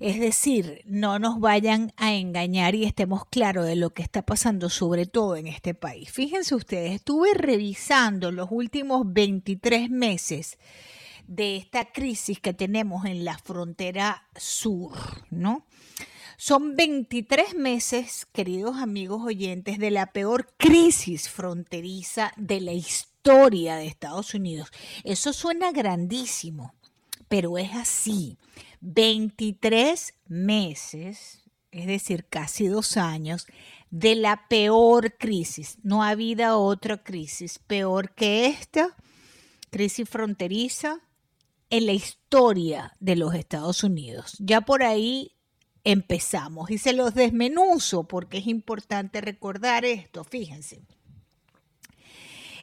Es decir, no nos vayan a engañar y estemos claros de lo que está pasando, sobre todo en este país. Fíjense ustedes, estuve revisando los últimos 23 meses de esta crisis que tenemos en la frontera sur, ¿no? Son 23 meses, queridos amigos oyentes, de la peor crisis fronteriza de la historia de Estados Unidos. Eso suena grandísimo, pero es así. 23 meses, es decir, casi dos años, de la peor crisis. No ha habido otra crisis peor que esta, crisis fronteriza en la historia de los Estados Unidos. Ya por ahí empezamos y se los desmenuzo porque es importante recordar esto. Fíjense,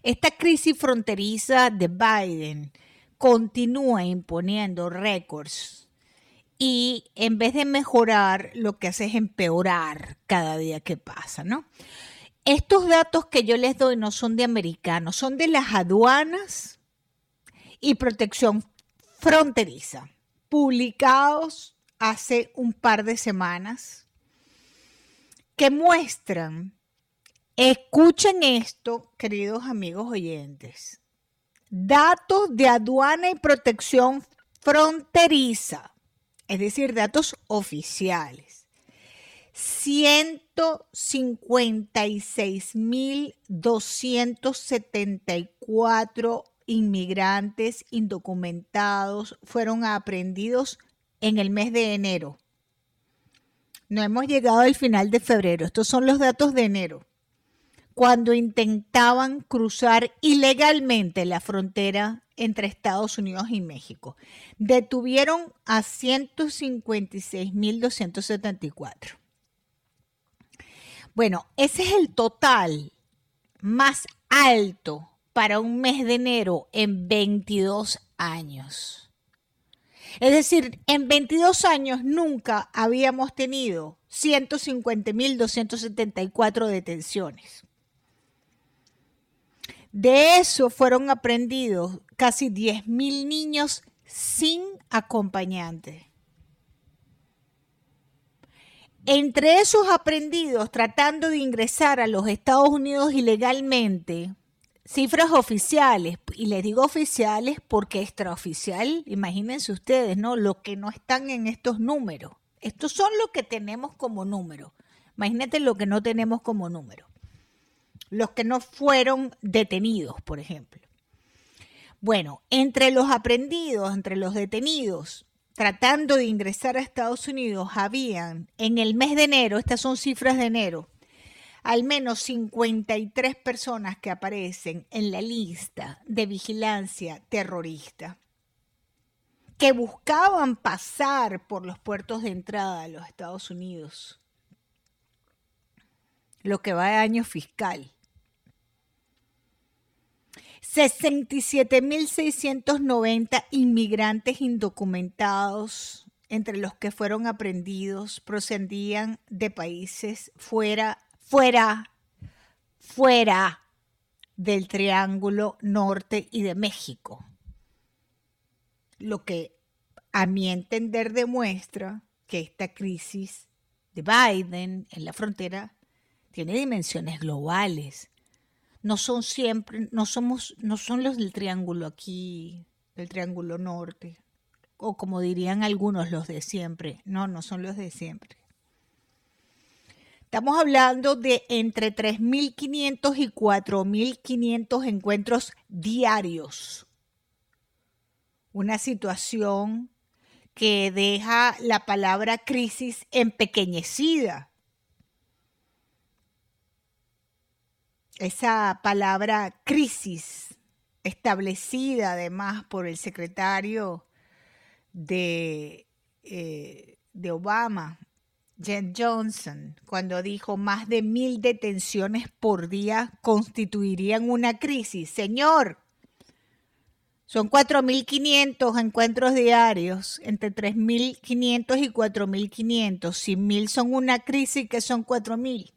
esta crisis fronteriza de Biden continúa imponiendo récords y en vez de mejorar, lo que hace es empeorar cada día que pasa, ¿no? Estos datos que yo les doy no son de americanos, son de las aduanas y protección fronteriza, publicados hace un par de semanas, que muestran, escuchen esto, queridos amigos oyentes, datos de aduana y protección fronteriza es decir, datos oficiales. 156.274 inmigrantes indocumentados fueron aprendidos en el mes de enero. No hemos llegado al final de febrero. Estos son los datos de enero. Cuando intentaban cruzar ilegalmente la frontera entre Estados Unidos y México. Detuvieron a 156.274. Bueno, ese es el total más alto para un mes de enero en 22 años. Es decir, en 22 años nunca habíamos tenido 150.274 detenciones. De eso fueron aprendidos casi 10.000 niños sin acompañante. Entre esos aprendidos tratando de ingresar a los Estados Unidos ilegalmente, cifras oficiales, y les digo oficiales porque extraoficial, imagínense ustedes, ¿no? Lo que no están en estos números. Estos son lo que tenemos como número. Imagínate lo que no tenemos como número los que no fueron detenidos, por ejemplo. Bueno, entre los aprendidos, entre los detenidos, tratando de ingresar a Estados Unidos, habían en el mes de enero, estas son cifras de enero, al menos 53 personas que aparecen en la lista de vigilancia terrorista que buscaban pasar por los puertos de entrada a los Estados Unidos, lo que va de año fiscal. 67.690 inmigrantes indocumentados, entre los que fueron aprendidos, procedían de países fuera, fuera, fuera del Triángulo Norte y de México. Lo que a mi entender demuestra que esta crisis de Biden en la frontera tiene dimensiones globales no son siempre, no somos, no son los del triángulo aquí, del triángulo norte, o como dirían algunos los de siempre. No, no son los de siempre. Estamos hablando de entre 3.500 y 4.500 encuentros diarios. Una situación que deja la palabra crisis empequeñecida esa palabra crisis, establecida además por el secretario de, eh, de Obama, Jen Johnson, cuando dijo más de mil detenciones por día constituirían una crisis. Señor, son 4.500 encuentros diarios, entre 3.500 y 4.500. Si mil son una crisis, que son 4.000.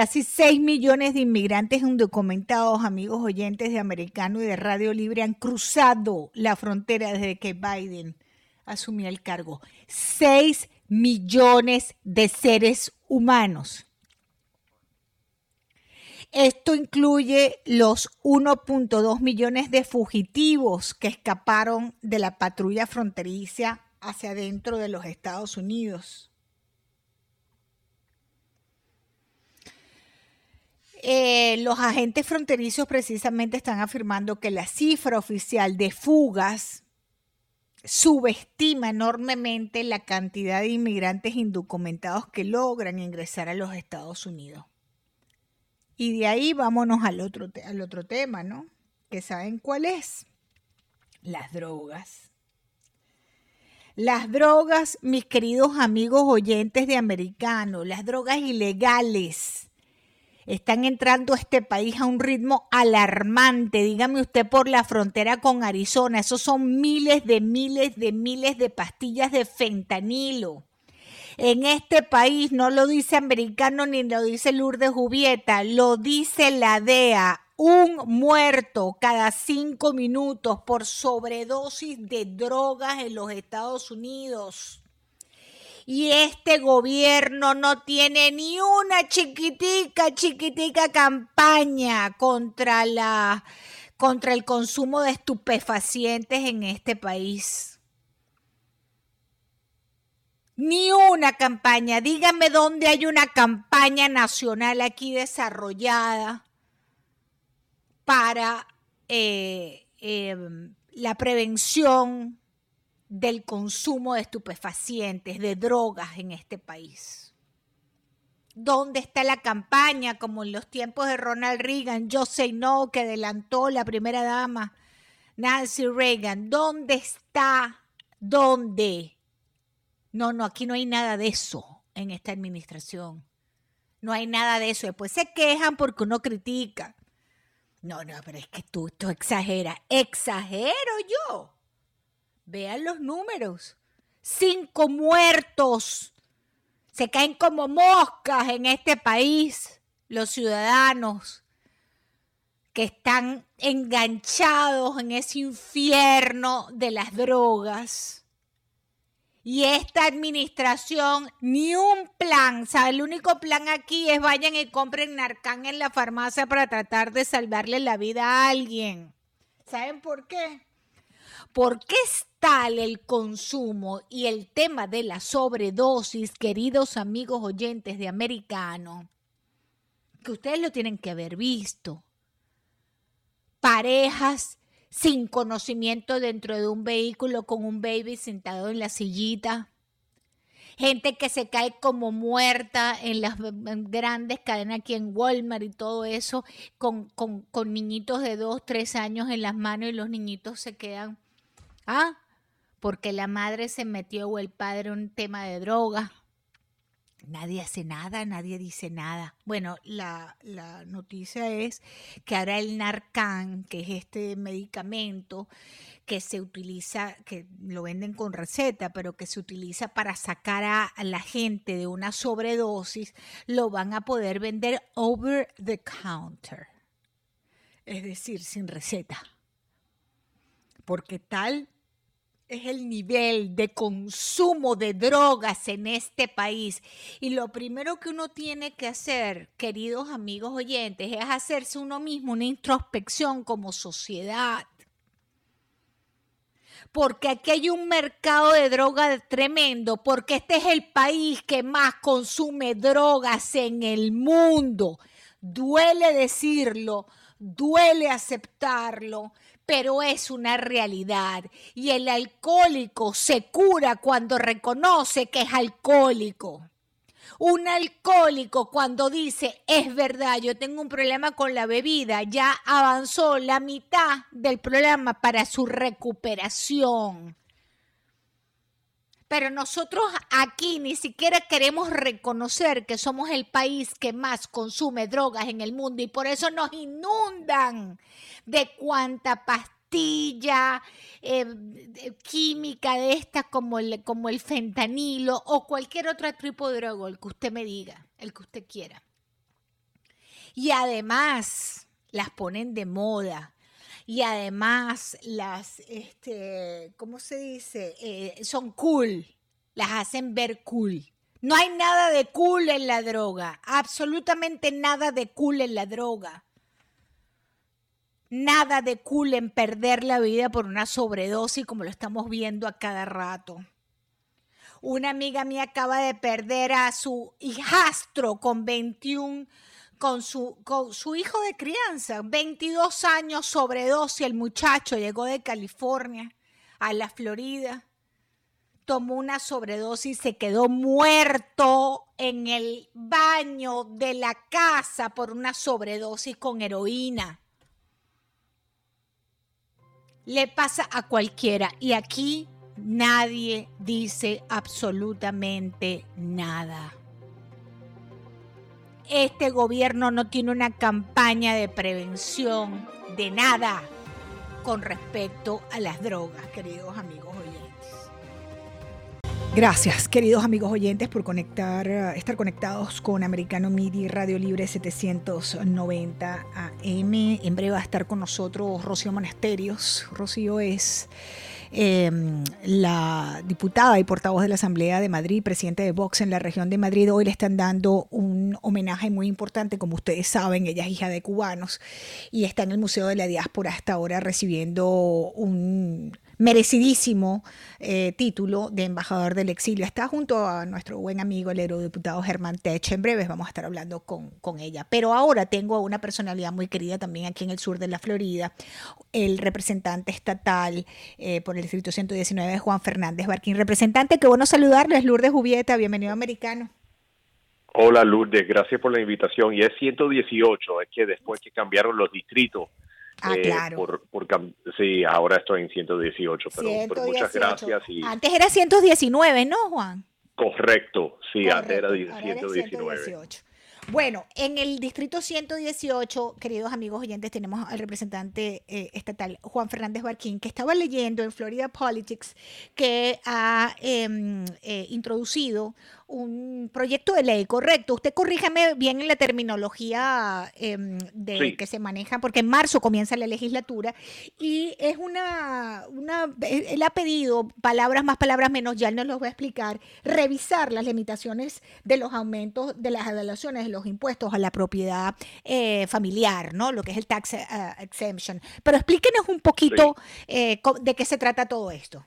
Casi 6 millones de inmigrantes indocumentados, amigos oyentes de Americano y de Radio Libre, han cruzado la frontera desde que Biden asumía el cargo. 6 millones de seres humanos. Esto incluye los 1.2 millones de fugitivos que escaparon de la patrulla fronteriza hacia dentro de los Estados Unidos. Eh, los agentes fronterizos precisamente están afirmando que la cifra oficial de fugas subestima enormemente la cantidad de inmigrantes indocumentados que logran ingresar a los Estados Unidos. Y de ahí vámonos al otro, al otro tema, ¿no? Que saben cuál es. Las drogas. Las drogas, mis queridos amigos oyentes de americano, las drogas ilegales están entrando a este país a un ritmo alarmante. Dígame usted por la frontera con Arizona, esos son miles de miles de miles de pastillas de fentanilo en este país, no lo dice americano ni lo dice Lourdes Jubieta, lo dice la DEA, un muerto cada cinco minutos por sobredosis de drogas en los Estados Unidos. Y este gobierno no tiene ni una chiquitica, chiquitica campaña contra la contra el consumo de estupefacientes en este país. Ni una campaña. Dígame dónde hay una campaña nacional aquí desarrollada para eh, em, la prevención del consumo de estupefacientes, de drogas en este país. ¿Dónde está la campaña como en los tiempos de Ronald Reagan, Yo Say No, que adelantó la primera dama, Nancy Reagan? ¿Dónde está? ¿Dónde? No, no, aquí no hay nada de eso en esta administración. No hay nada de eso. Después se quejan porque uno critica. No, no, pero es que tú, tú exageras. Exagero yo. Vean los números. Cinco muertos. Se caen como moscas en este país los ciudadanos que están enganchados en ese infierno de las drogas y esta administración, ni un plan, o el único plan aquí es vayan y compren Narcan en la farmacia para tratar de salvarle la vida a alguien. ¿Saben por qué? Porque es tal el consumo y el tema de la sobredosis, queridos amigos oyentes de americano, que ustedes lo tienen que haber visto. Parejas sin conocimiento dentro de un vehículo con un baby sentado en la sillita. Gente que se cae como muerta en las grandes cadenas aquí en Walmart y todo eso, con, con, con niñitos de dos, tres años en las manos y los niñitos se quedan. Ah, porque la madre se metió o el padre un tema de droga. Nadie hace nada, nadie dice nada. Bueno, la, noticia es que ahora el Narcan, que es este medicamento que se utiliza, que lo venden con receta, pero que se utiliza para sacar a la gente de una sobredosis, lo van a poder vender over the counter. Es decir, sin receta. Porque tal es el nivel de consumo de drogas en este país. Y lo primero que uno tiene que hacer, queridos amigos oyentes, es hacerse uno mismo una introspección como sociedad. Porque aquí hay un mercado de drogas tremendo, porque este es el país que más consume drogas en el mundo. Duele decirlo, duele aceptarlo, pero es una realidad. Y el alcohólico se cura cuando reconoce que es alcohólico. Un alcohólico cuando dice, es verdad, yo tengo un problema con la bebida, ya avanzó la mitad del problema para su recuperación. Pero nosotros aquí ni siquiera queremos reconocer que somos el país que más consume drogas en el mundo y por eso nos inundan de cuánta pastilla eh, química de estas como el, como el fentanilo o cualquier otro tipo de droga, el que usted me diga, el que usted quiera. Y además las ponen de moda y además las, este, ¿cómo se dice? Eh, son cool, las hacen ver cool. No hay nada de cool en la droga, absolutamente nada de cool en la droga. Nada de cool en perder la vida por una sobredosis como lo estamos viendo a cada rato. Una amiga mía acaba de perder a su hijastro con 21 con su, con su hijo de crianza, 22 años sobredosis, el muchacho llegó de California a la Florida, tomó una sobredosis, se quedó muerto en el baño de la casa por una sobredosis con heroína. Le pasa a cualquiera y aquí nadie dice absolutamente nada este gobierno no tiene una campaña de prevención de nada con respecto a las drogas, queridos amigos oyentes. Gracias, queridos amigos oyentes, por conectar, estar conectados con Americano Midi Radio Libre 790 AM. En breve va a estar con nosotros Rocío Monasterios. Rocío es Em, la diputada y portavoz de la Asamblea de Madrid, presidente de Vox en la región de Madrid, hoy le están dando un homenaje muy importante, como ustedes saben, ella es hija de cubanos y está en el Museo de la Diáspora hasta ahora recibiendo un merecidísimo eh, título de embajador del exilio. Está junto a nuestro buen amigo, el eurodiputado Germán Tech. En breves vamos a estar hablando con, con ella. Pero ahora tengo a una personalidad muy querida también aquí en el sur de la Florida, el representante estatal eh, por el Distrito 119, Juan Fernández Barquín. Representante, qué bueno saludarles, Lourdes Jubieta, bienvenido americano. Hola Lourdes, gracias por la invitación. Y es 118, es que después que cambiaron los distritos, Ah, eh, claro. Por, sí, ahora estoy en 118, pero, muchas gracias. Y... Antes era 119, ¿no, Juan? Correcto, sí, antes era 119. Bueno, en el distrito 118, queridos amigos oyentes, tenemos al representante eh, estatal Juan Fernández Barquín, que estaba leyendo en Florida Politics que ha em, eh, introducido un proyecto de ley, correcto. Usted corríjame bien en la terminología em, de que se maneja, porque en marzo comienza la legislatura y es una, una, él ha pedido palabras más, palabras menos, ya él nos los va a explicar, revisar las limitaciones de los aumentos de las evaluaciones los impuestos a la propiedad eh, familiar, ¿no? Lo que es el tax eh, exemption. Pero explíquenos un poquito eh, de qué se trata todo esto.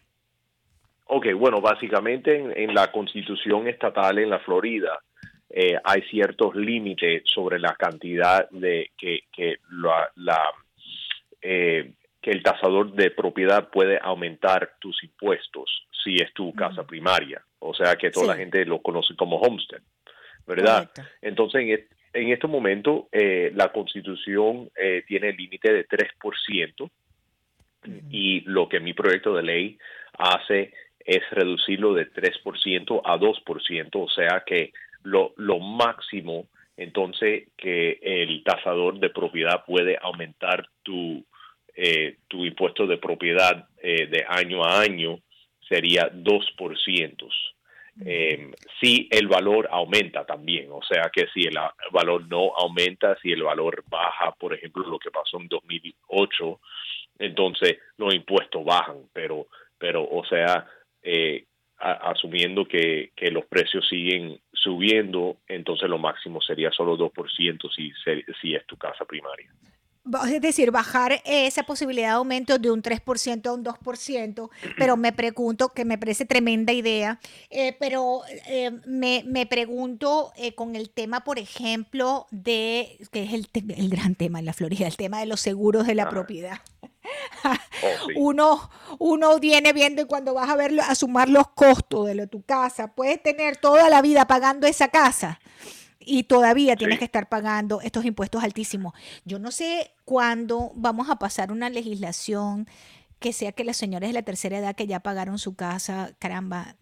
Ok, bueno, básicamente en, la constitución estatal en la Florida eh, hay ciertos límites sobre la cantidad de que, que, la, eh, que el tasador de propiedad puede aumentar tus impuestos si es tu casa primaria. O sea que toda la gente lo conoce como homestead, ¿verdad? Entonces, en, en este momento, eh, la constitución tiene el límite de 3%. Y lo que mi proyecto de ley hace es reducirlo de 3% a 2%, o sea que lo, lo máximo entonces que el tasador de propiedad puede aumentar tu, eh, tu impuesto de propiedad eh, de año a año sería 2%. Eh, si el valor aumenta también, o sea que si el valor no aumenta, si el valor baja, por ejemplo, lo que pasó en 2008, entonces los impuestos bajan, pero, pero o sea, eh, asumiendo que, los precios siguen subiendo, entonces lo máximo sería solo 2% si, si es tu casa primaria. Es decir, bajar esa posibilidad de aumento de un 3% a un 2%, pero me pregunto, que me parece tremenda idea, eh, pero eh, me, me, pregunto con el tema, por ejemplo, de, que es el, el, gran tema en la Florida, el tema de los seguros de la propiedad. Oh, uno, uno viene viendo y cuando vas a ver a sumar los costos de lo, tu casa, puedes tener toda la vida pagando esa casa y todavía tienes que estar pagando estos impuestos altísimos. Yo no sé cuándo vamos a pasar una legislación que sea que las señores de la tercera edad que ya pagaron su casa, caramba,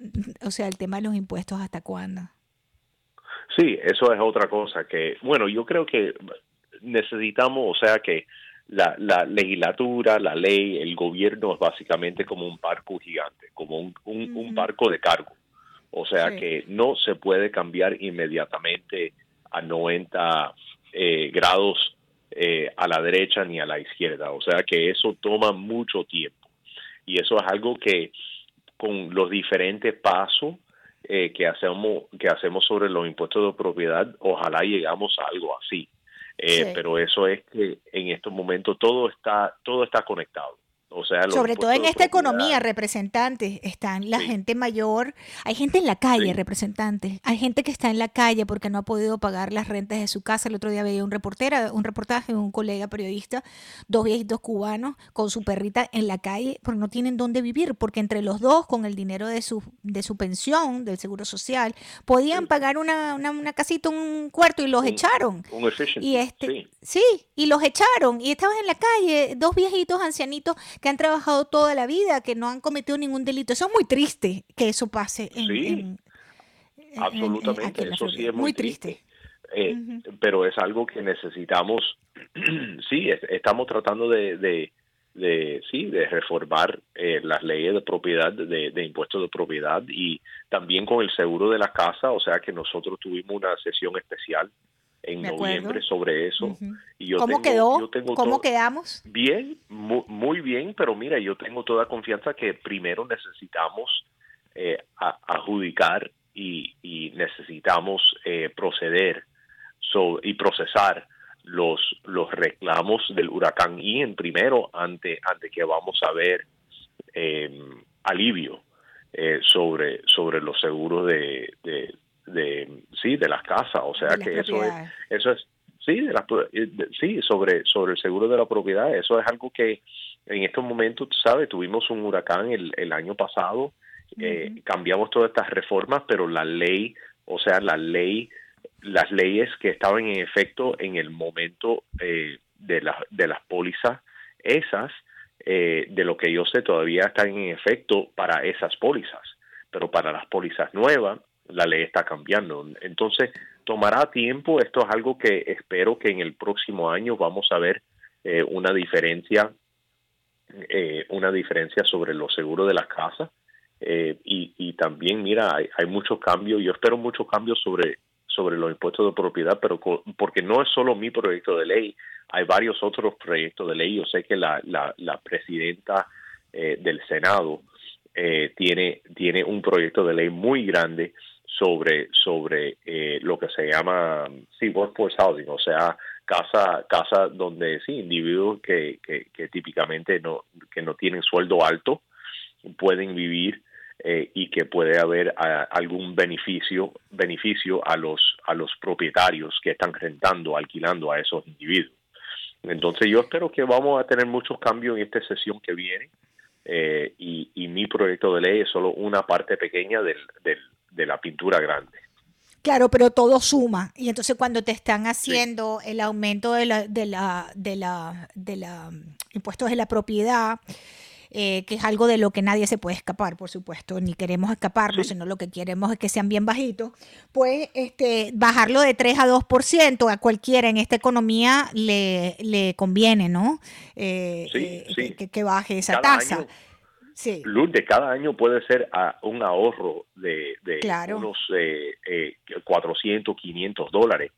o sea, el tema de los impuestos, ¿hasta cuándo? Sí, eso es otra cosa que, bueno, yo creo que necesitamos, o sea, que la, la, legislatura, la ley, el gobierno es básicamente como un barco gigante, como un, un, barco de cargo. O sea que no se puede cambiar inmediatamente a 90 eh, grados eh, a la derecha ni a la izquierda. O sea que eso toma mucho tiempo. Y eso es algo que con los diferentes pasos eh, que hacemos que hacemos sobre los impuestos de propiedad, ojalá llegamos a algo así. Pero eso es que en estos momentos todo está todo está conectado. Sobre todo en esta economía, representantes, están la gente mayor, hay gente en la calle, representantes, hay gente que está en la calle porque no ha podido pagar las rentas de su casa. El otro día veía un reportera, un reportaje de un colega periodista, dos viejitos cubanos con su perrita en la calle, porque no tienen dónde vivir, porque entre los dos, con el dinero de su, de su pensión, del seguro social, podían pagar una, una, casita, un cuarto y los echaron. y este, sí, y los echaron. Y estaban en la calle, dos viejitos ancianitos que han trabajado toda la vida, que no han cometido ningún delito. Eso es muy triste que eso pase. En, sí, absolutamente. eso sí es muy, triste. Eh, pero es algo que necesitamos. sí, estamos tratando de, de, sí, de reformar eh, las leyes de propiedad, de, de, impuestos de propiedad y también con el seguro de la casa. O sea que nosotros tuvimos una sesión especial en noviembre sobre eso. y yo ¿Cómo quedó? ¿Cómo quedamos? Bien, muy, bien, pero mira, yo tengo toda confianza que primero necesitamos eh, adjudicar y, necesitamos eh, proceder y procesar los, los reclamos del huracán Ian primero ante, ante que vamos a ver em, alivio eh, sobre, sobre los seguros de, de sí de las casas o sea que eso es eso es sí de sí sobre sobre el seguro de la propiedad eso es algo que en estos momentos sabes tuvimos un huracán el, el año pasado eh, cambiamos todas estas reformas pero la ley o sea la ley las leyes que estaban en efecto en el momento eh, de, la, de las pólizas esas eh, de lo que yo sé todavía están en efecto para esas pólizas pero para las pólizas nuevas la ley está cambiando. Entonces, tomará tiempo. Esto es algo que espero que en el próximo año vamos a ver eh, una diferencia, eh, una diferencia sobre los seguros de las casas. Eh, y, también, mira, hay, hay muchos cambios. Yo espero muchos cambios sobre sobre los impuestos de propiedad, pero porque no es solo mi proyecto de ley, hay varios otros proyectos de ley. Yo sé que la, la, la presidenta del Senado tiene, tiene un proyecto de ley muy grande sobre, sobre eh, lo que se llama, sí, workforce housing, o sea, casa, casa donde sí, individuos que, que, típicamente no, que no tienen sueldo alto pueden vivir eh, y que puede haber algún beneficio, beneficio a los, a los propietarios que están rentando, alquilando a esos individuos. Entonces yo espero que vamos a tener muchos cambios en esta sesión que viene. Eh, y, y, mi proyecto de ley es solo una parte pequeña del, de la pintura grande. Claro, pero todo suma. Y entonces cuando te están haciendo el aumento de la, de la, de la, de la mm, impuestos de la propiedad, eh, que es algo de lo que nadie se puede escapar, por supuesto, ni queremos escaparnos, sino lo que queremos es que sean bien bajitos, pues este, bajarlo de 3 a 2% a cualquiera en esta economía le, le conviene, ¿no? Eh, eh, que, que, baje esa tasa. Sí. de cada año puede ser a un ahorro de, unos eh, 400, eh, 500 dólares.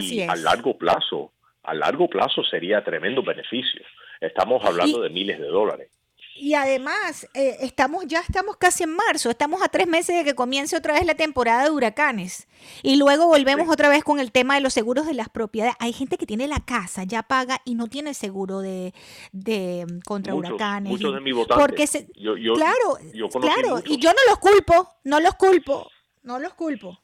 y a largo plazo, a largo plazo sería tremendo beneficio. Estamos hablando de miles de dólares. Y además, eh, estamos, ya estamos casi en marzo, estamos a tres meses de que comience otra vez la temporada de huracanes. Y luego volvemos otra vez con el tema de los seguros de las propiedades. Hay gente que tiene la casa, ya paga y no tiene seguro de, de mm, contra huracanes. Muchos de mis votantes. Porque claro, claro, y yo no los culpo, no los culpo, no los culpo.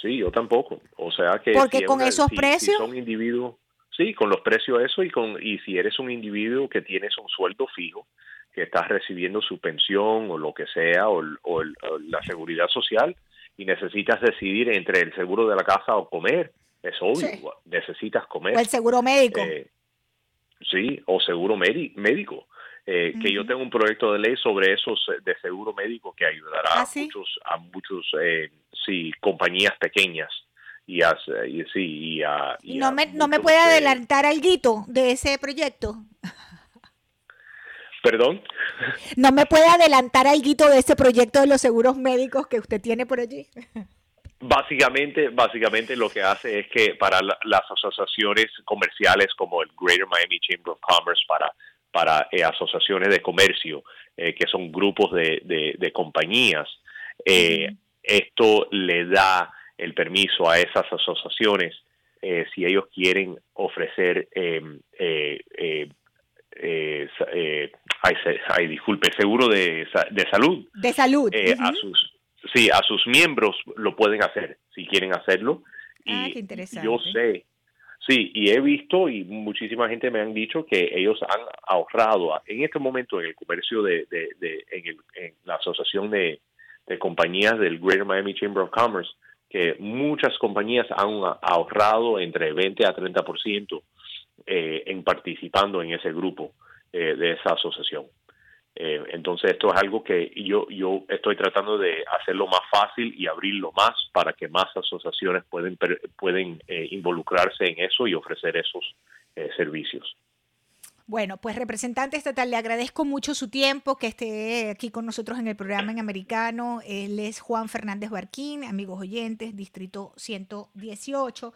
Sí, yo tampoco. O sea que porque con esos precios son individuos Sí, con los precios eso y con y si eres un individuo que tienes un sueldo fijo, que estás recibiendo su pensión o lo que sea o, la seguridad social y necesitas decidir entre el seguro de la casa o comer, es obvio, necesitas comer. O el seguro médico. Eh, sí, o seguro médico. Eh, que yo tengo un proyecto de ley sobre esos eh, de seguro médico que ayudará ¿Ah, a muchos a muchos sí compañías pequeñas y, y sí, y, no me, no me puede adelantar algo de ese proyecto. ¿Perdón? ¿No me puede adelantar algo de ese proyecto de los seguros médicos que usted tiene por allí? Básicamente, básicamente lo que hace es que para las asociaciones comerciales como el Greater Miami Chamber of Commerce, para, para eh, asociaciones de comercio, eh, que son grupos de, compañías, eh, esto le da el permiso a esas asociaciones si ellos quieren ofrecer, em, ay, disculpe, seguro de, de salud. De salud. A sus sí, a sus miembros lo pueden hacer si quieren hacerlo. Ah, y interesante. yo sé, sí, y he visto y muchísima gente me han dicho que ellos han ahorrado en este momento en el comercio de, en, la asociación de, compañías del Greater Miami Chamber of Commerce, que muchas compañías han ahorrado entre 20 a 30% eh, en participando en ese grupo eh, de esa asociación. Eh, entonces esto es algo que yo, yo estoy tratando de hacerlo más fácil y abrirlo más para que más asociaciones pueden, pueden eh, involucrarse en eso y ofrecer esos servicios. Bueno, pues representante estatal, le agradezco mucho su tiempo, que esté aquí con nosotros en el programa en americano. Él es Juan Fernández Barquín, amigos oyentes, Distrito 118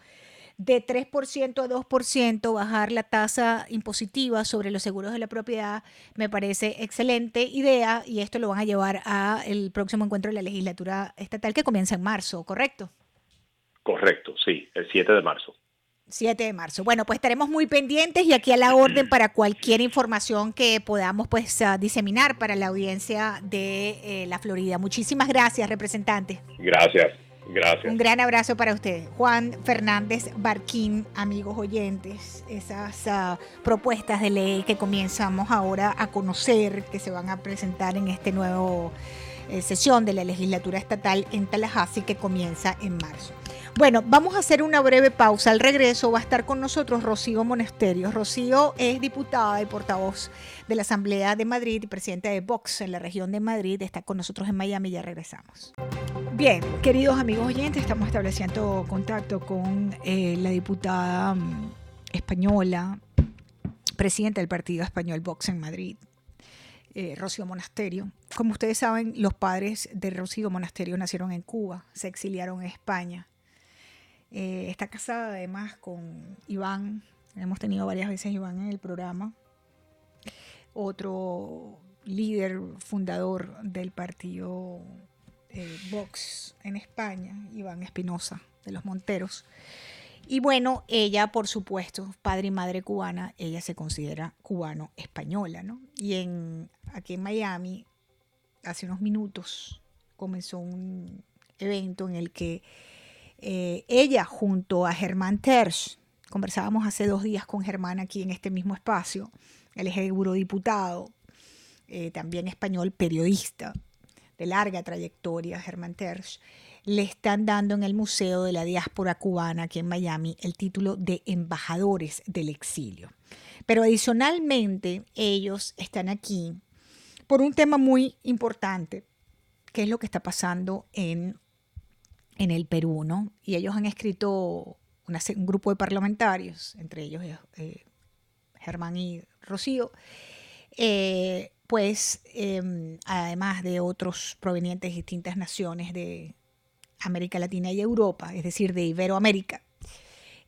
de 3% a 2% bajar la tasa impositiva sobre los seguros de la propiedad me parece excelente idea y esto lo van a llevar a el próximo encuentro de la legislatura estatal que comienza en marzo, ¿correcto? Correcto, sí, el 7 de marzo. 7 de marzo. Bueno, pues estaremos muy pendientes y aquí a la orden para cualquier información que podamos pues ah, diseminar para la audiencia de eh, la Florida. Muchísimas gracias, representante. Gracias. Gracias. Un gran abrazo para usted. Juan Fernández Barquín, amigos oyentes, esas ah, propuestas de ley que comenzamos ahora a conocer, que se van a presentar en este nuevo eh, sesión de la legislatura estatal en Tallahassee que comienza en marzo. Bueno, vamos a hacer una breve pausa. Al regreso va a estar con nosotros Rocío Monasterios. Rocío es diputada y portavoz de la Asamblea de Madrid y presidenta de Vox en la región de Madrid. Está con nosotros en Miami. Ya regresamos. Bien, queridos amigos oyentes, estamos estableciendo contacto con eh, la diputada mm, española, presidenta del Partido Español Vox en Madrid, eh, Rocío Monasterio. Como ustedes saben, los padres de Rocío Monasterio nacieron en Cuba, se exiliaron en España. Eh, está casada además con Iván, hemos tenido varias veces Iván en el programa, otro líder fundador del partido eh, Vox en España, Iván Espinosa de los Monteros. Y bueno, ella, por supuesto, padre y madre cubana, ella se considera cubano-española, ¿no? Y en, aquí en Miami, hace unos minutos, comenzó un evento en el que eh, ella, junto a Germán Tersch, conversábamos hace dos días con Germán aquí en este mismo espacio, él es eurodiputado, eh, también español, periodista, de larga trayectoria, Germán Tersch, le están dando en el Museo de la Diáspora Cubana aquí en Miami el título de embajadores del exilio. Pero adicionalmente ellos están aquí por un tema muy importante, que es lo que está pasando en, en el Perú, ¿no? Y ellos han escrito un grupo de parlamentarios, entre ellos eh, Germán y Rocío, eh, pues em, además de otros provenientes de distintas naciones de América Latina y Europa, es decir, de Iberoamérica,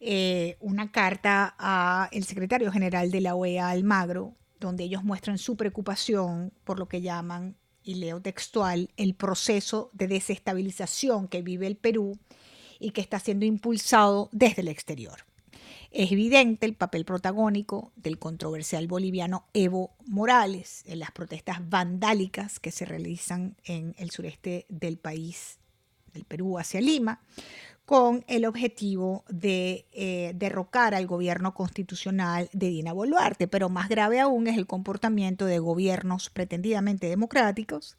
eh, una carta al secretario general de la OEA, Almagro, donde ellos muestran su preocupación por lo que llaman, y leo textual, el proceso de desestabilización que vive el Perú y que está siendo impulsado desde el exterior. Es evidente el papel protagónico del controversial boliviano Evo Morales en las protestas vandálicas que se realizan en el sureste del país, del Perú hacia Lima, con el objetivo de eh, derrocar al gobierno constitucional de Dina Boluarte. Pero más grave aún es el comportamiento de gobiernos pretendidamente democráticos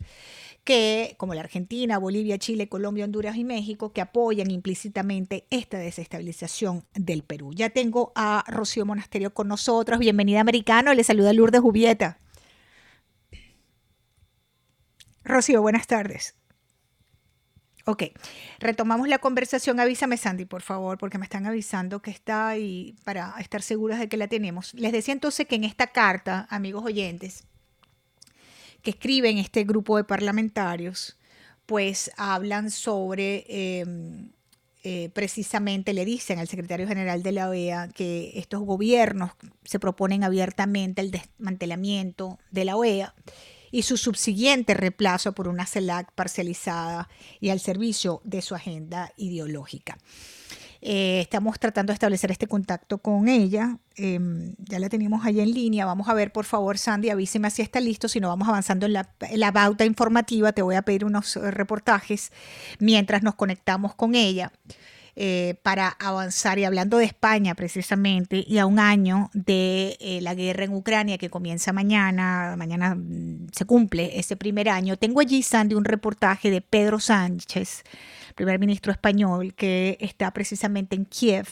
que, como la Argentina, Bolivia, Chile, Colombia, Honduras y México, que apoyan implícitamente esta desestabilización del Perú. Ya tengo a Rocío Monasterio con nosotros. Bienvenida, americano. Le saluda Lourdes Jubieta. Rocío, buenas tardes. Ok, retomamos la conversación. Avísame, Sandy, por favor, porque me están avisando que está ahí para estar seguras de que la tenemos. Les decía entonces que en esta carta, amigos oyentes, que escriben este grupo de parlamentarios, pues hablan sobre em, eh, precisamente le dicen al secretario general de la OEA que estos gobiernos se proponen abiertamente el desmantelamiento de la OEA y su subsiguiente reemplazo por una CELAC parcializada y al servicio de su agenda ideológica. Eh, estamos tratando de establecer este contacto con ella. Em, ya la tenemos ahí en línea. Vamos a ver, por favor, Sandy, avíseme si está listo. Si no, vamos avanzando en la, en la bauta informativa. Te voy a pedir unos eh, reportajes mientras nos conectamos con ella. Eh, para avanzar y hablando de España precisamente y a un año de la guerra en Ucrania que comienza mañana, mañana mm, se cumple ese primer año, tengo allí, Sandy, un reportaje de Pedro Sánchez, primer ministro español, que está precisamente en Kiev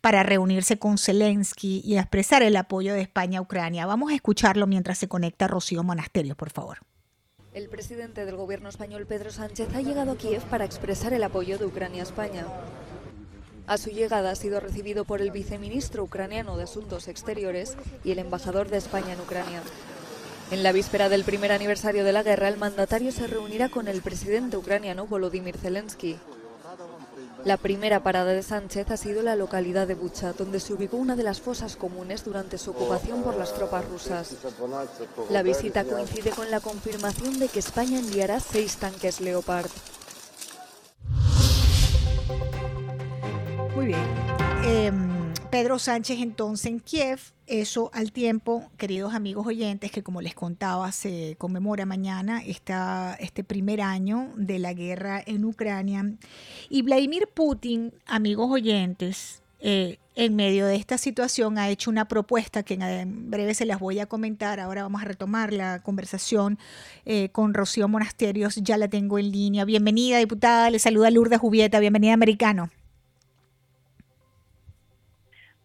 para reunirse con Zelensky y expresar el apoyo de España a Ucrania. Vamos a escucharlo mientras se conecta Rocío Monasterio, por favor. El presidente del gobierno español, Pedro Sánchez, ha llegado a Kiev para expresar el apoyo de Ucrania a España. A su llegada ha sido recibido por el viceministro ucraniano de Asuntos Exteriores y el embajador de España en Ucrania. En la víspera del primer aniversario de la guerra, el mandatario se reunirá con el presidente ucraniano Volodymyr Zelensky. La primera parada de Sánchez ha sido la localidad de Bucha, donde se ubicó una de las fosas comunes durante su ocupación por las tropas rusas. La visita coincide con la confirmación de que España enviará seis tanques Leopard. Muy bien. Em, Pedro Sánchez entonces en Kiev, eso al tiempo, queridos amigos oyentes, que como les contaba, se conmemora mañana este primer año de la guerra en Ucrania. Y Vladimir Putin, amigos oyentes, eh, en medio de esta situación ha hecho una propuesta que en breve se las voy a comentar. Ahora vamos a retomar la conversación eh, con Rocío Monasterios. Ya la tengo en línea. Bienvenida, diputada. Le saluda Lourdes Jubieta. Bienvenida, americano.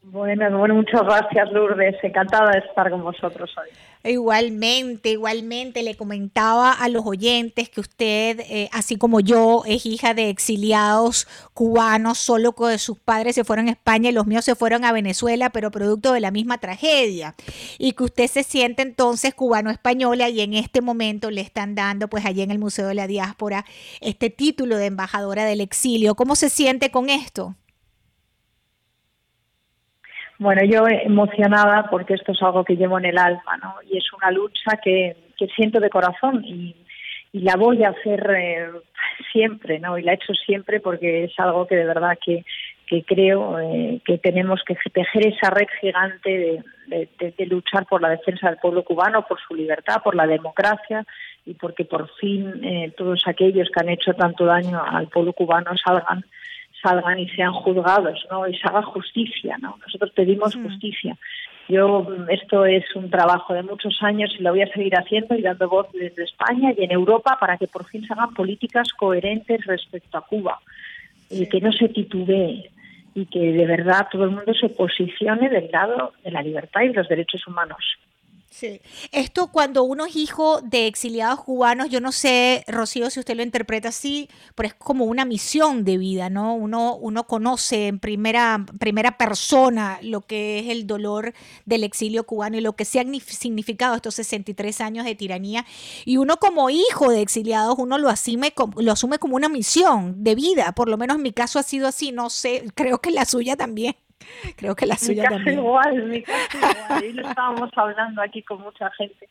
Bueno, bueno, muchas gracias Lourdes, encantada de estar con vosotros hoy. Igualmente, igualmente le comentaba a los oyentes que usted, eh, así como yo, es hija de exiliados cubanos, solo que sus padres se fueron a España y los míos se fueron a Venezuela, pero producto de la misma tragedia. Y que usted se siente entonces cubano-española y en este momento le están dando, pues allí en el Museo de la Diáspora, este título de embajadora del exilio. ¿Cómo se siente con esto? Bueno, yo emocionada porque esto es algo que llevo en el alma, ¿no? Y es una lucha que, siento de corazón y, la voy a hacer eh, siempre, ¿no? Y la he hecho siempre porque es algo que de verdad que, creo eh, que tenemos que tejer esa red gigante de, luchar por la defensa del pueblo cubano, por su libertad, por la democracia y porque por fin eh, todos aquellos que han hecho tanto daño al pueblo cubano salgan salgan y sean juzgados, ¿no? Y se haga justicia, ¿no? Nosotros pedimos mm. justicia. Yo, esto es un trabajo de muchos años y lo voy a seguir haciendo y dando voz desde España y en Europa para que por fin se hagan políticas coherentes respecto a Cuba y que no se titubee y que de verdad todo el mundo se posicione del lado de la libertad y de los derechos humanos. Sí. Esto cuando uno es hijo de exiliados cubanos, yo no sé, Rocío, si usted lo interpreta así, pero es como una misión de vida, ¿no? Uno, uno conoce en primera, primera persona lo que es el dolor del exilio cubano y lo que se han significado estos 63 años de tiranía. Y uno como hijo de exiliados, uno lo asume, lo asume como una misión de vida. Por lo menos en mi caso ha sido así, no sé, creo que la suya también. Creo que la suya mi también. igual, mi caso igual. Y lo estábamos hablando aquí con mucha gente.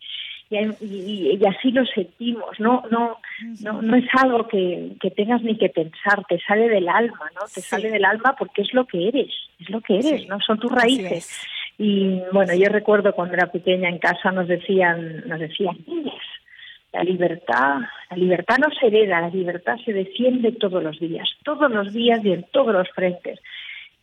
Y, y, así lo sentimos, no no no, no es algo que, que, tengas ni que pensar, te sale del alma, ¿no? Te sale del alma porque es lo que eres, es lo que eres, ¿no? Son tus raíces. Y bueno, yo recuerdo cuando era pequeña en casa nos decían, nos decían, la libertad, la libertad no se hereda, la libertad se defiende todos los días, todos los días y en todos los frentes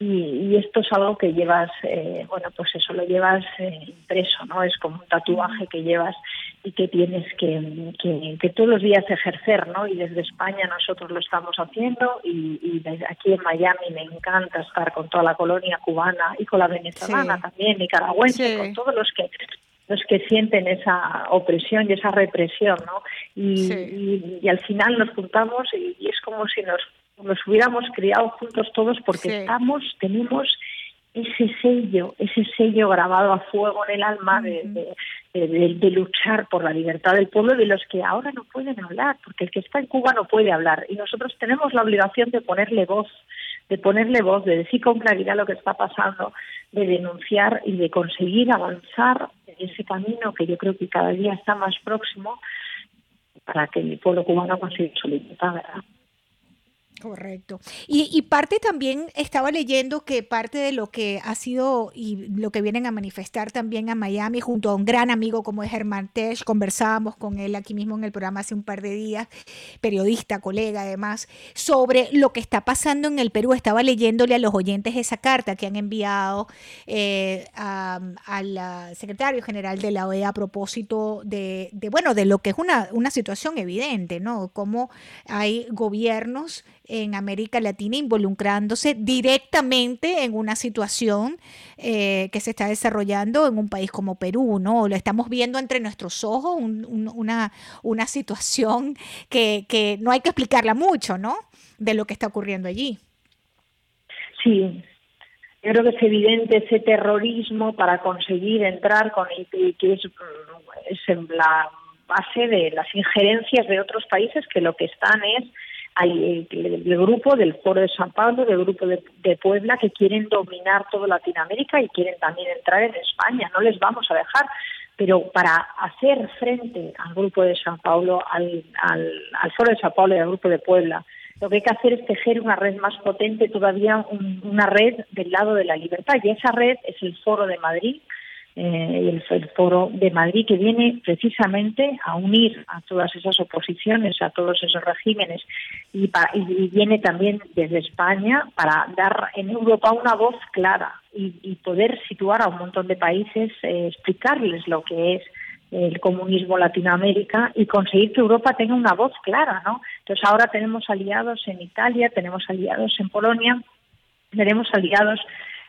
y, esto es algo que llevas, eh, bueno, pues eso lo llevas eh, impreso, ¿no? Es como un tatuaje que llevas y que tienes que, que, todos los días ejercer, ¿no? Y desde España nosotros lo estamos haciendo y, desde aquí en Miami me encanta estar con toda la colonia cubana y con la venezolana también, nicaragüense, con todos los que los que sienten esa opresión y esa represión, ¿no? Y, al final nos juntamos y, es como si nos nos hubiéramos criado juntos todos porque estamos, tenemos ese sello, ese sello grabado a fuego en el alma de, de, luchar por la libertad del pueblo de los que ahora no pueden hablar, porque el que está en Cuba no puede hablar. Y nosotros tenemos la obligación de ponerle voz, de ponerle voz, de decir con claridad lo que está pasando, de denunciar y de conseguir avanzar en ese camino que yo creo que cada día está más próximo para que el pueblo cubano consiga su libertad, ¿verdad? Correcto. Y, parte también, estaba leyendo que parte de lo que ha sido y lo que vienen a manifestar también a Miami junto a un gran amigo como es Germán Tesh, conversábamos con él aquí mismo en el programa hace un par de días, periodista, colega además, sobre lo que está pasando en el Perú. Estaba leyéndole a los oyentes esa carta que han enviado eh, al secretario general de la OEA a propósito de, de, bueno, de lo que es una, una situación evidente, ¿no? Cómo hay gobiernos en América Latina involucrándose directamente en una situación eh, que se está desarrollando en un país como Perú, ¿no? Lo estamos viendo entre nuestros ojos, una, una situación que, que no hay que explicarla mucho, ¿no? De lo que está ocurriendo allí. Sí, yo creo que es evidente ese terrorismo para conseguir entrar con el que es, es la base de las injerencias de otros países que lo que están es hay el, grupo del Foro de San Pablo, del grupo de, Puebla, que quieren dominar toda Latinoamérica y quieren también entrar en España. No les vamos a dejar. Pero para hacer frente al grupo de San Pablo, al, al, Foro de San Pablo y al grupo de Puebla, lo que hay que hacer es tejer una red más potente todavía, una red del lado de la libertad. Y esa red es el Foro de Madrid, eh, el, foro de Madrid que viene precisamente a unir a todas esas oposiciones, a todos esos regímenes y, viene también desde España para dar en Europa una voz clara y, poder situar a un montón de países, eh, explicarles lo que es el comunismo Latinoamérica y conseguir que Europa tenga una voz clara, ¿no? Entonces ahora tenemos aliados en Italia, tenemos aliados en Polonia, tenemos aliados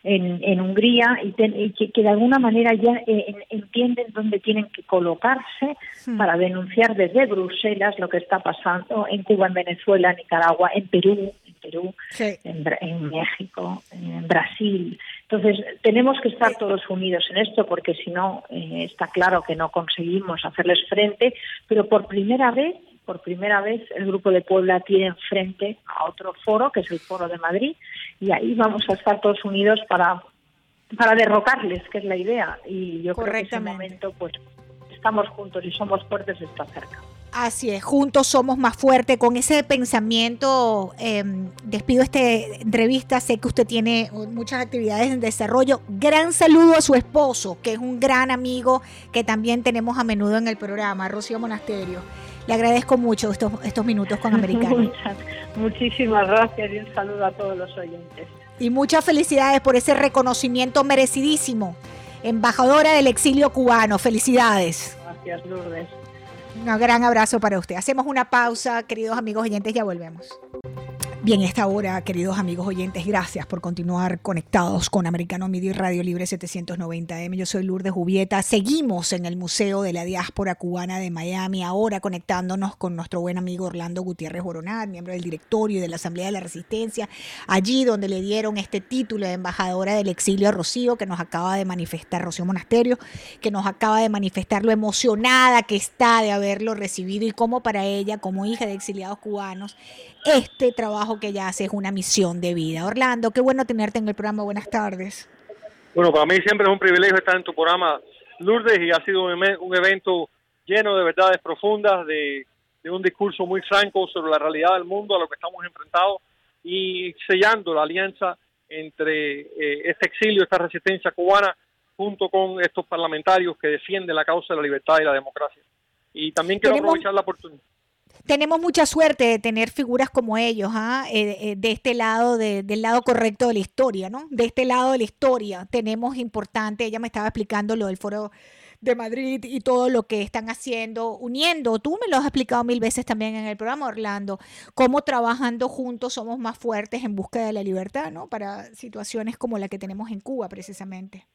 en, en Hungría y, que, de alguna manera ya eh, entienden dónde tienen que colocarse hmm. para denunciar desde Bruselas lo que está pasando en Cuba, en Venezuela, en Nicaragua, en Perú, en Perú, en, México, en Brasil. Entonces, tenemos que estar todos unidos en esto porque si no, eh, está claro que no conseguimos hacerles frente, pero por primera vez por primera vez el Grupo de Puebla tiene frente a otro foro, que es el Foro de Madrid, y ahí vamos a estar todos unidos para, para derrocarles, que es la idea. Y yo creo que ese momento, pues, estamos juntos y somos fuertes, está cerca. Así es, juntos somos más fuertes. Con ese pensamiento em, despido esta entrevista. Sé que usted tiene muchas actividades en desarrollo. Gran saludo a su esposo, que es un gran amigo que también tenemos a menudo en el programa, Rocío Monasterio. Le agradezco mucho estos, estos minutos con Americano. muchísimas gracias y un saludo a todos los oyentes. Y muchas felicidades por ese reconocimiento merecidísimo. Embajadora del exilio cubano, felicidades. Gracias, Lourdes. Un gran abrazo para usted. Hacemos una pausa, queridos amigos oyentes, ya volvemos. Bien, esta hora, queridos amigos oyentes, gracias por continuar conectados con Americano Media y Radio Libre 790M. Yo soy Lourdes Jubieta. Seguimos en el Museo de la Diáspora Cubana de Miami, ahora conectándonos con nuestro buen amigo Orlando Gutiérrez Boronat, miembro del directorio y de la Asamblea de la Resistencia, allí donde le dieron este título de embajadora del exilio a Rocío, que nos acaba de manifestar, Rocío Monasterio, que nos acaba de manifestar lo emocionada que está de haberlo recibido y cómo para ella, como hija de exiliados cubanos, este trabajo que ella hace es una misión de vida. Orlando, qué bueno tenerte en el programa. Buenas tardes. Bueno, para mí siempre es un privilegio estar en tu programa, Lourdes, y ha sido un, evento lleno de verdades profundas, de, un discurso muy franco sobre la realidad del mundo, a lo que estamos enfrentados, y sellando la alianza entre eh, este exilio, esta resistencia cubana, junto con estos parlamentarios que defienden la causa de la libertad y la democracia. Y también quiero aprovechar la oportunidad tenemos mucha suerte de tener figuras como ellos, ¿ah? eh, eh, de este lado, del lado correcto de la historia, ¿no? De este lado de la historia tenemos importante, ella me estaba explicando lo del foro de Madrid y todo lo que están haciendo, uniendo, tú me lo has explicado mil veces también en el programa, Orlando, cómo trabajando juntos somos más fuertes en busca de la libertad, ¿no? Para situaciones como la que tenemos en Cuba, precisamente.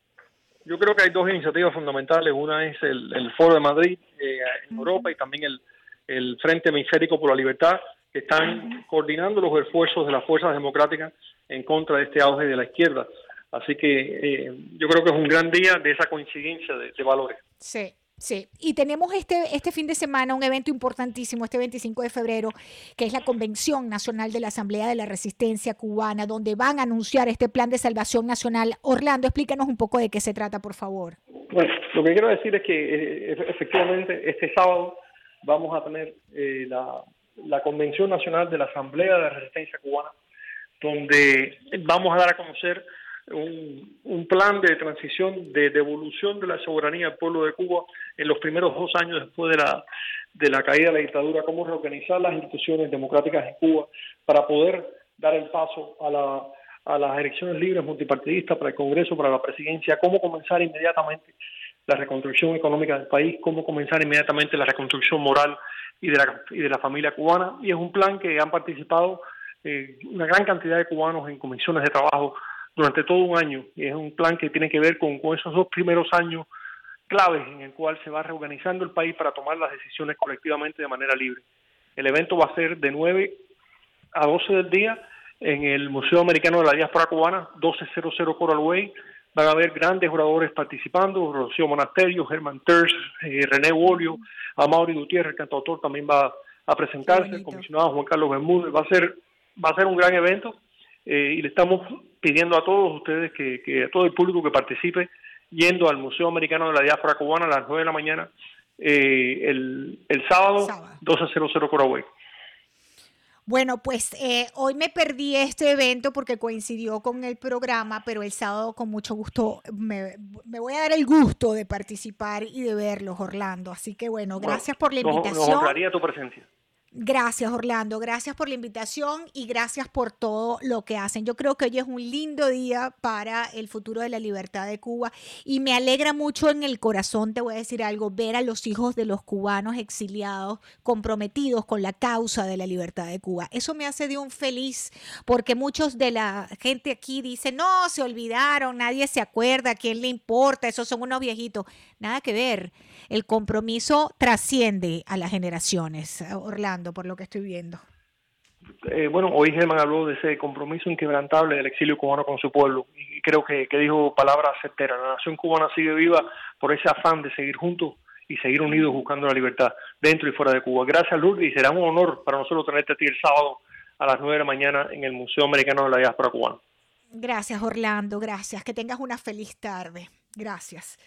Yo creo que hay dos iniciativas fundamentales. Una es el, Foro de Madrid eh, en Europa y también el, el Frente Hemisférico por la Libertad, que están coordinando los esfuerzos de las fuerzas democráticas en contra de este auge de la izquierda. Así que eh, yo creo que es un gran día de esa coincidencia de, valores. Sí. Sí, y tenemos este, este fin de semana un evento importantísimo, este 25 de febrero, que es la Convención Nacional de la Asamblea de la Resistencia Cubana, donde van a anunciar este plan de salvación nacional. Orlando, explícanos un poco de qué se trata, por favor. Bueno, lo que quiero decir es que eh, efectivamente este sábado vamos a tener eh, la, Convención Nacional de la Asamblea de Resistencia Cubana, donde vamos a dar a conocer un, un, plan de transición, de devolución de la soberanía al pueblo de Cuba en los primeros dos años después de la, de la caída de la dictadura, cómo reorganizar las instituciones democráticas en Cuba para poder dar el paso a, la, a las elecciones libres multipartidistas para el Congreso, para la presidencia, cómo comenzar inmediatamente la reconstrucción económica del país, cómo comenzar inmediatamente la reconstrucción moral y de la, y de la familia cubana. Y es un plan que han participado eh, una gran cantidad de cubanos en comisiones de trabajo durante todo un año. Y es un plan que tiene que ver con, esos dos primeros años claves en el cual se va reorganizando el país para tomar las decisiones colectivamente de manera libre. El evento va a ser de 9 a 12 del día en el Museo Americano de la Diáspora Cubana, 1200 Coral Way. Van a haber grandes oradores participando, Rocío Monasterio, Germán Terz, eh, René Wolio, Amaury Gutiérrez, el cantautor, también va a presentarse, el comisionado Juan Carlos Bermúdez. Va a ser, va a ser un gran evento eh, y le estamos pidiendo a todos ustedes que, a todo el público que participe yendo al Museo Americano de la Diáspora Cubana a las 9 de la mañana eh, el, el, sábado, 1200 Coraway. Bueno, pues eh, hoy me perdí este evento porque coincidió con el programa, pero el sábado con mucho gusto me, voy a dar el gusto de participar y de verlos, Orlando. Así que bueno, gracias por la invitación. Nos, tu presencia. Gracias, Orlando. Gracias por la invitación y gracias por todo lo que hacen. Yo creo que hoy es un lindo día para el futuro de la libertad de Cuba y me alegra mucho en el corazón, te voy a decir algo, ver a los hijos de los cubanos exiliados comprometidos con la causa de la libertad de Cuba. Eso me hace de un feliz porque muchos de la gente aquí dicen, no, se olvidaron, nadie se acuerda, ¿a quién le importa? Esos son unos viejitos. Nada que ver. El compromiso trasciende a las generaciones, Orlando, por lo que estoy viendo. Eh, bueno, hoy Germán habló de ese compromiso inquebrantable del exilio cubano con su pueblo y creo que, dijo palabras certeras. La nación cubana sigue viva por ese afán de seguir juntos y seguir unidos buscando la libertad dentro y fuera de Cuba. Gracias Lourdes y será un honor para nosotros tenerte a ti el sábado a las 9 de la mañana en el Museo Americano de la Diáspora Cubana. Gracias Orlando, gracias. Que tengas una feliz tarde. Gracias.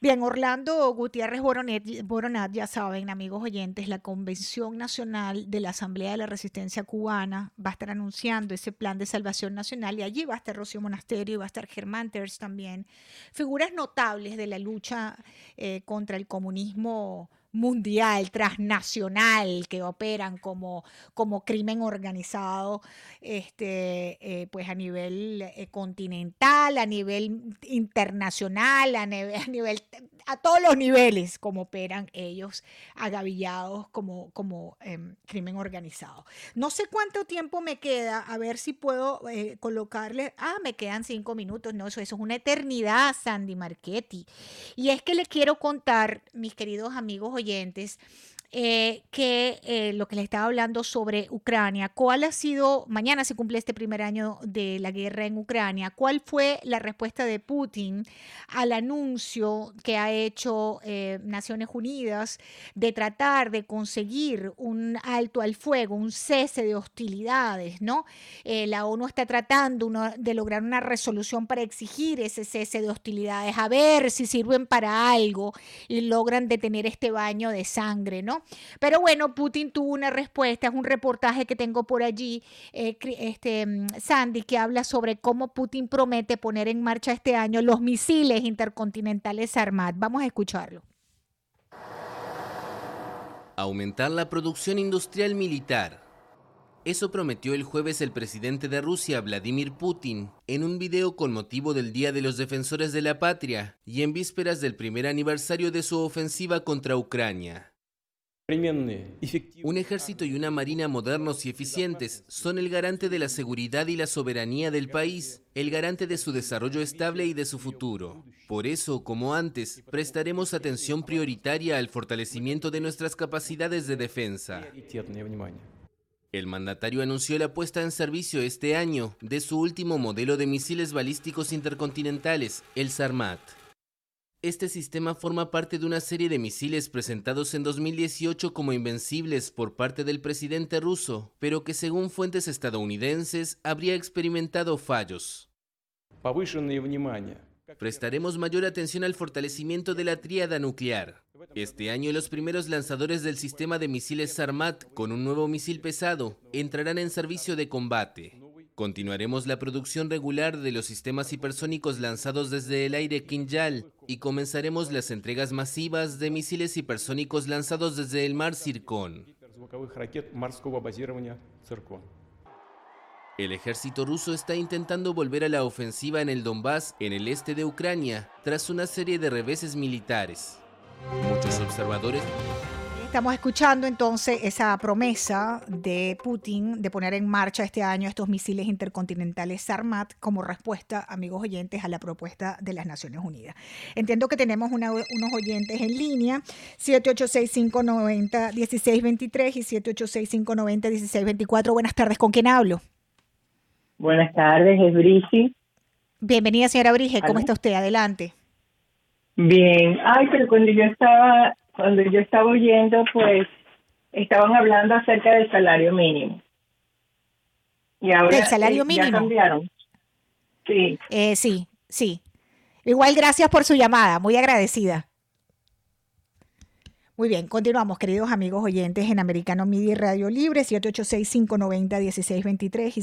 Bien, Orlando Gutiérrez Boronat, ya saben, amigos oyentes, la Convención Nacional de la Asamblea de la Resistencia Cubana va a estar anunciando ese plan de salvación nacional y allí va a estar Rocío Monasterio y va a estar Germán Terz también. Figuras notables de la lucha eh, contra el comunismo mundial, transnacional, que operan como, como crimen organizado, este, eh, pues a nivel eh, continental, a nivel internacional, a, nivel, a, todos los niveles, como operan ellos agavillados como, como em, crimen organizado. No sé cuánto tiempo me queda, a ver si puedo eh, colocarle, ah, me quedan cinco minutos, no, eso, es una eternidad, Sandy Marchetti. Y es que le quiero contar, mis queridos amigos oyentes, eh, que eh, lo que les estaba hablando sobre Ucrania, ¿cuál ha sido, mañana se cumple este primer año de la guerra en Ucrania, cuál fue la respuesta de Putin al anuncio que ha hecho eh, Naciones Unidas de tratar de conseguir un alto al fuego, un cese de hostilidades, ¿no? la ONU está tratando de lograr una resolución para exigir ese cese de hostilidades, a ver si sirven para algo y logran detener este baño de sangre, ¿no? Pero bueno, Putin tuvo una respuesta, es un reportaje que tengo por allí, eh, este, mm, Sandy, que habla sobre cómo Putin promete poner en marcha este año los misiles intercontinentales Armad. Vamos a escucharlo. Aumentar la producción industrial militar. Eso prometió el jueves el presidente de Rusia, Vladimir Putin, en un video con motivo del Día de los Defensores de la Patria y en vísperas del primer aniversario de su ofensiva contra Ucrania. Un ejército y una marina modernos y eficientes son el garante de la seguridad y la soberanía del país, el garante de su desarrollo estable y de su futuro. Por eso, como antes, prestaremos atención prioritaria al fortalecimiento de nuestras capacidades de defensa. El mandatario anunció la puesta en servicio este año de su último modelo de misiles balísticos intercontinentales, el Sarmat. Este sistema forma parte de una serie de misiles presentados en 2018 como invencibles por parte del presidente ruso, pero que según fuentes estadounidenses habría experimentado fallos. Prestaremos mayor atención al fortalecimiento de la tríada nuclear. Este año los primeros lanzadores del sistema de misiles Sarmat con un nuevo misil pesado entrarán en servicio de combate. Continuaremos la producción regular de los sistemas hipersónicos lanzados desde el aire Kinjal y comenzaremos las entregas masivas de misiles hipersónicos lanzados desde el mar Zircon. El ejército ruso está intentando volver a la ofensiva en el Donbass, en el este de Ucrania, tras una serie de reveses militares. Muchos observadores Estamos escuchando entonces esa promesa de Putin de poner en marcha este año estos misiles intercontinentales Sarmat como respuesta, amigos oyentes, a la propuesta de las Naciones Unidas. Entiendo que tenemos unos oyentes en línea, 786-590-1623 y 786-590-1624. Buenas tardes, ¿con quién hablo? Buenas tardes, es Brigi. Bienvenida, señora Brige. ¿Cómo está usted? Adelante. Bien. Ay, pero cuando yo estaba, cuando yo estaba oyendo, pues estaban hablando acerca del salario mínimo. Y ahora ¿Del salario mínimo? Ya cambiaron. Sí. Eh, sí, sí. Igual gracias por su llamada, muy agradecida. Muy bien, continuamos, queridos amigos oyentes en Americano Media y Radio Libre, 786-590-1623 y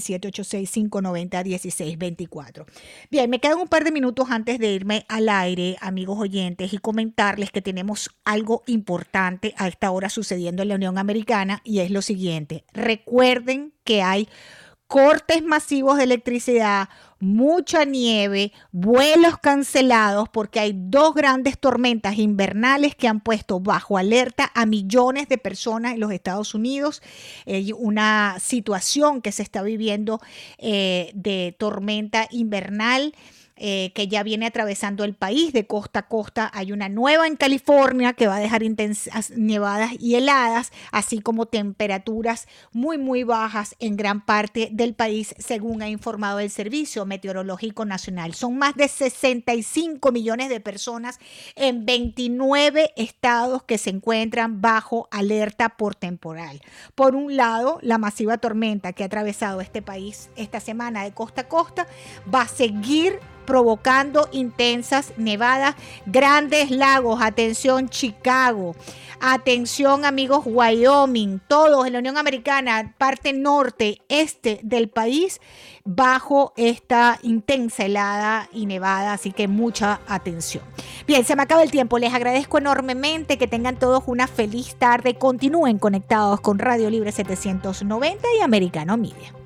786-590-1624. Bien, me quedan un par de minutos antes de irme al aire, amigos oyentes, y comentarles que tenemos algo importante a esta hora sucediendo en la Unión Americana y es lo siguiente. Recuerden que hay cortes masivos de electricidad, mucha nieve, vuelos cancelados porque hay dos grandes tormentas invernales que han puesto bajo alerta a millones de personas en los Estados Unidos. Hay una situación que se está viviendo eh, de tormenta invernal. Eh, que ya viene atravesando el país de costa a costa. Hay una nueva en California que va a dejar intensas nevadas y heladas, así como temperaturas muy, muy bajas en gran parte del país, según ha informado el Servicio Meteorológico Nacional. Son más de 65 millones de personas en 29 estados que se encuentran bajo alerta por temporal. Por un lado, la masiva tormenta que ha atravesado este país esta semana de costa a costa va a seguir provocando intensas nevadas, grandes lagos, atención Chicago, atención amigos Wyoming, todos en la Unión Americana, parte norte, este del país, bajo esta intensa helada y nevada, así que mucha atención. Bien, se me acaba el tiempo, les agradezco enormemente que tengan todos una feliz tarde, continúen conectados con Radio Libre 790 y Americano Media.